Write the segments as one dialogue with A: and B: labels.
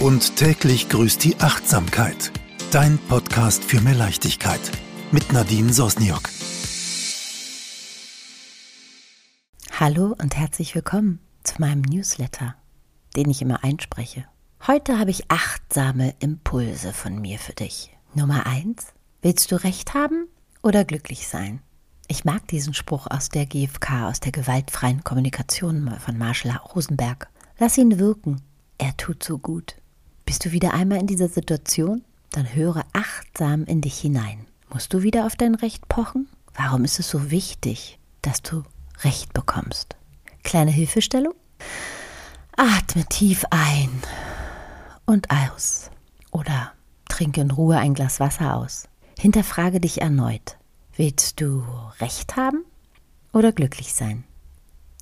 A: Und täglich grüßt die Achtsamkeit. Dein Podcast für mehr Leichtigkeit. Mit Nadine Sosniok.
B: Hallo und herzlich willkommen zu meinem Newsletter, den ich immer einspreche. Heute habe ich achtsame Impulse von mir für dich. Nummer eins: Willst du Recht haben oder glücklich sein? Ich mag diesen Spruch aus der GfK, aus der gewaltfreien Kommunikation von Marshall Rosenberg. Lass ihn wirken. Er tut so gut. Bist du wieder einmal in dieser Situation? Dann höre achtsam in dich hinein. Musst du wieder auf dein Recht pochen? Warum ist es so wichtig, dass du Recht bekommst? Kleine Hilfestellung? Atme tief ein und aus. Oder trinke in Ruhe ein Glas Wasser aus. Hinterfrage dich erneut. Willst du Recht haben oder glücklich sein?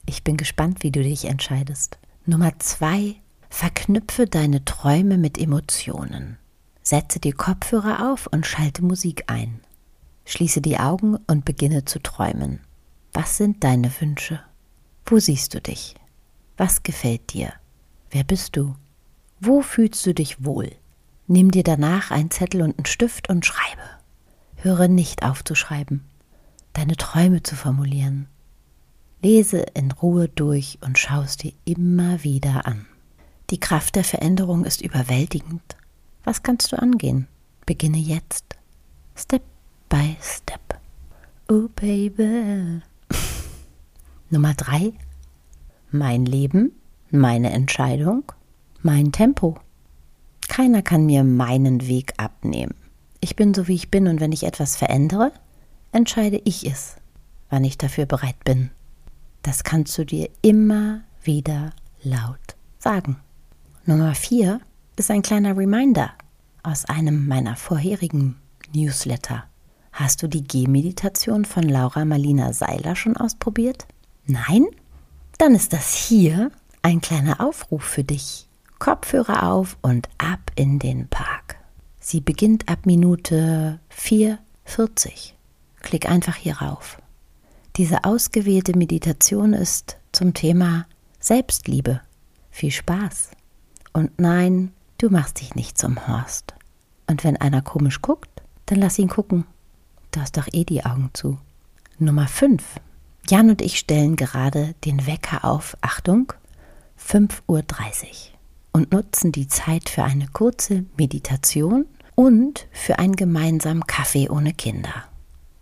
B: Ich bin gespannt, wie du dich entscheidest. Nummer zwei, verknüpfe deine Träume mit Emotionen. Setze die Kopfhörer auf und schalte Musik ein. Schließe die Augen und beginne zu träumen. Was sind deine Wünsche? Wo siehst du dich? Was gefällt dir? Wer bist du? Wo fühlst du dich wohl? Nimm dir danach einen Zettel und einen Stift und schreibe. Höre nicht auf zu schreiben, deine Träume zu formulieren. Lese in Ruhe durch und schau es dir immer wieder an. Die Kraft der Veränderung ist überwältigend. Was kannst du angehen? Beginne jetzt. Step by step. Oh baby. Nummer drei. Mein Leben, meine Entscheidung, mein Tempo. Keiner kann mir meinen Weg abnehmen. Ich bin so, wie ich bin und wenn ich etwas verändere, entscheide ich es, wann ich dafür bereit bin. Das kannst du dir immer wieder laut sagen. Nummer vier ist ein kleiner Reminder aus einem meiner vorherigen Newsletter. Hast du die Gehmeditation von Laura Marlina Seiler schon ausprobiert? Nein? Dann ist das hier ein kleiner Aufruf für dich. Kopfhörer auf und ab in den Park. Sie beginnt ab Minute 4,40. Klick einfach hier rauf. Diese ausgewählte Meditation ist zum Thema Selbstliebe. Viel Spaß. Und nein, du machst dich nicht zum Horst. Und wenn einer komisch guckt, dann lass ihn gucken. Du hast doch eh die Augen zu. Nummer 5. Jan und ich stellen gerade den Wecker auf, Achtung, 5.30 Uhr und nutzen die Zeit für eine kurze Meditation und für einen gemeinsamen Kaffee ohne Kinder.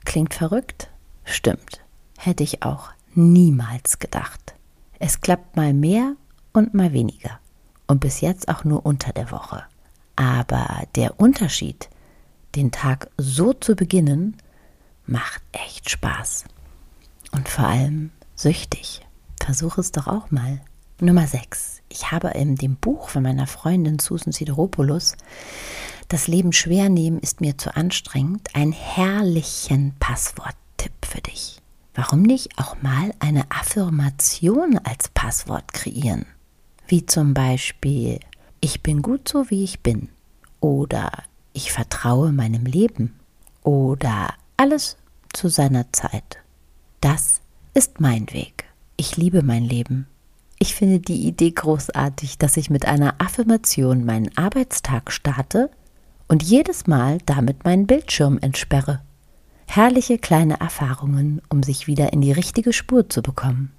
B: Klingt verrückt? Stimmt. Hätte ich auch niemals gedacht. Es klappt mal mehr und mal weniger. Und bis jetzt auch nur unter der Woche. Aber der Unterschied, den Tag so zu beginnen, macht echt Spaß. Und vor allem süchtig. Versuch es doch auch mal. Nummer 6. Ich habe in dem Buch von meiner Freundin Susan Sideropoulos das Leben schwer nehmen ist mir zu anstrengend, einen herrlichen Passworttipp für dich. Warum nicht auch mal eine Affirmation als Passwort kreieren? Wie zum Beispiel, ich bin gut so wie ich bin. Oder ich vertraue meinem Leben. Oder alles zu seiner Zeit. Das ist mein Weg. Ich liebe mein Leben. Ich finde die Idee großartig, dass ich mit einer Affirmation meinen Arbeitstag starte und jedes Mal damit meinen Bildschirm entsperre. Herrliche kleine Erfahrungen, um sich wieder in die richtige Spur zu bekommen.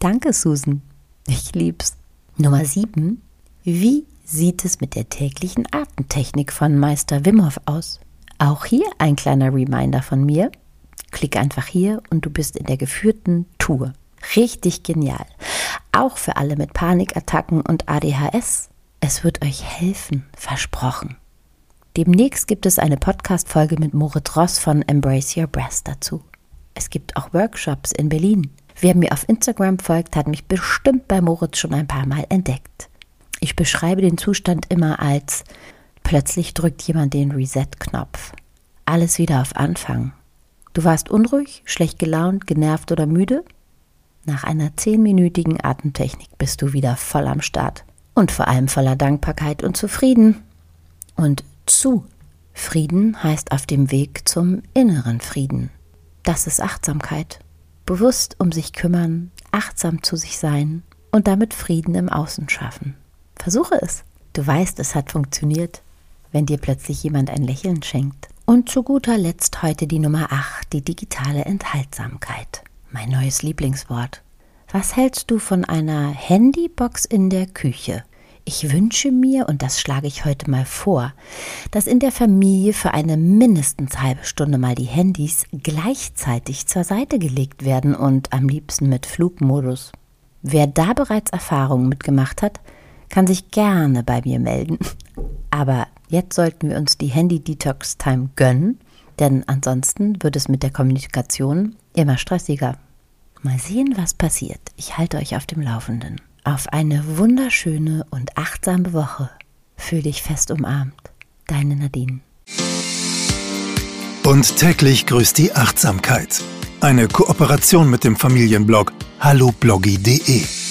B: Danke, Susan. Ich lieb's. Nummer 7. Wie sieht es mit der täglichen Atemtechnik von Meister Wim Hof aus? Auch hier ein kleiner Reminder von mir. Klick einfach hier und du bist in der geführten Tour. Richtig genial. Auch für alle mit Panikattacken und ADHS. Es wird euch helfen, versprochen. Demnächst gibt es eine Podcast-Folge mit Moritz Ross von Embrace Your Breast dazu. Es gibt auch Workshops in Berlin. Wer mir auf Instagram folgt, hat mich bestimmt bei Moritz schon ein paar Mal entdeckt. Ich beschreibe den Zustand immer als plötzlich drückt jemand den Reset-Knopf. Alles wieder auf Anfang. Du warst unruhig, schlecht gelaunt, genervt oder müde? Nach einer zehnminütigen Atemtechnik bist du wieder voll am Start und vor allem voller Dankbarkeit und zufrieden. Und zu. Frieden heißt auf dem Weg zum inneren Frieden. Das ist Achtsamkeit. Bewusst um sich kümmern, achtsam zu sich sein und damit Frieden im Außen schaffen. Versuche es. Du weißt, es hat funktioniert, wenn dir plötzlich jemand ein Lächeln schenkt. Und zu guter Letzt heute die Nummer 8, die digitale Enthaltsamkeit. Mein neues Lieblingswort. Was hältst du von einer Handybox in der Küche? Ich wünsche mir, und das schlage ich heute mal vor, dass in der Familie für eine mindestens halbe Stunde mal die Handys gleichzeitig zur Seite gelegt werden und am liebsten mit Flugmodus. Wer da bereits Erfahrungen mitgemacht hat, kann sich gerne bei mir melden. Aber jetzt sollten wir uns die Handy-Detox-Time gönnen, denn ansonsten wird es mit der Kommunikation immer stressiger. Mal sehen, was passiert. Ich halte euch auf dem Laufenden auf eine wunderschöne und achtsame Woche. Fühl dich fest umarmt. Deine Nadine.
A: Und täglich grüßt die Achtsamkeit. Eine Kooperation mit dem Familienblog hallobloggy.de.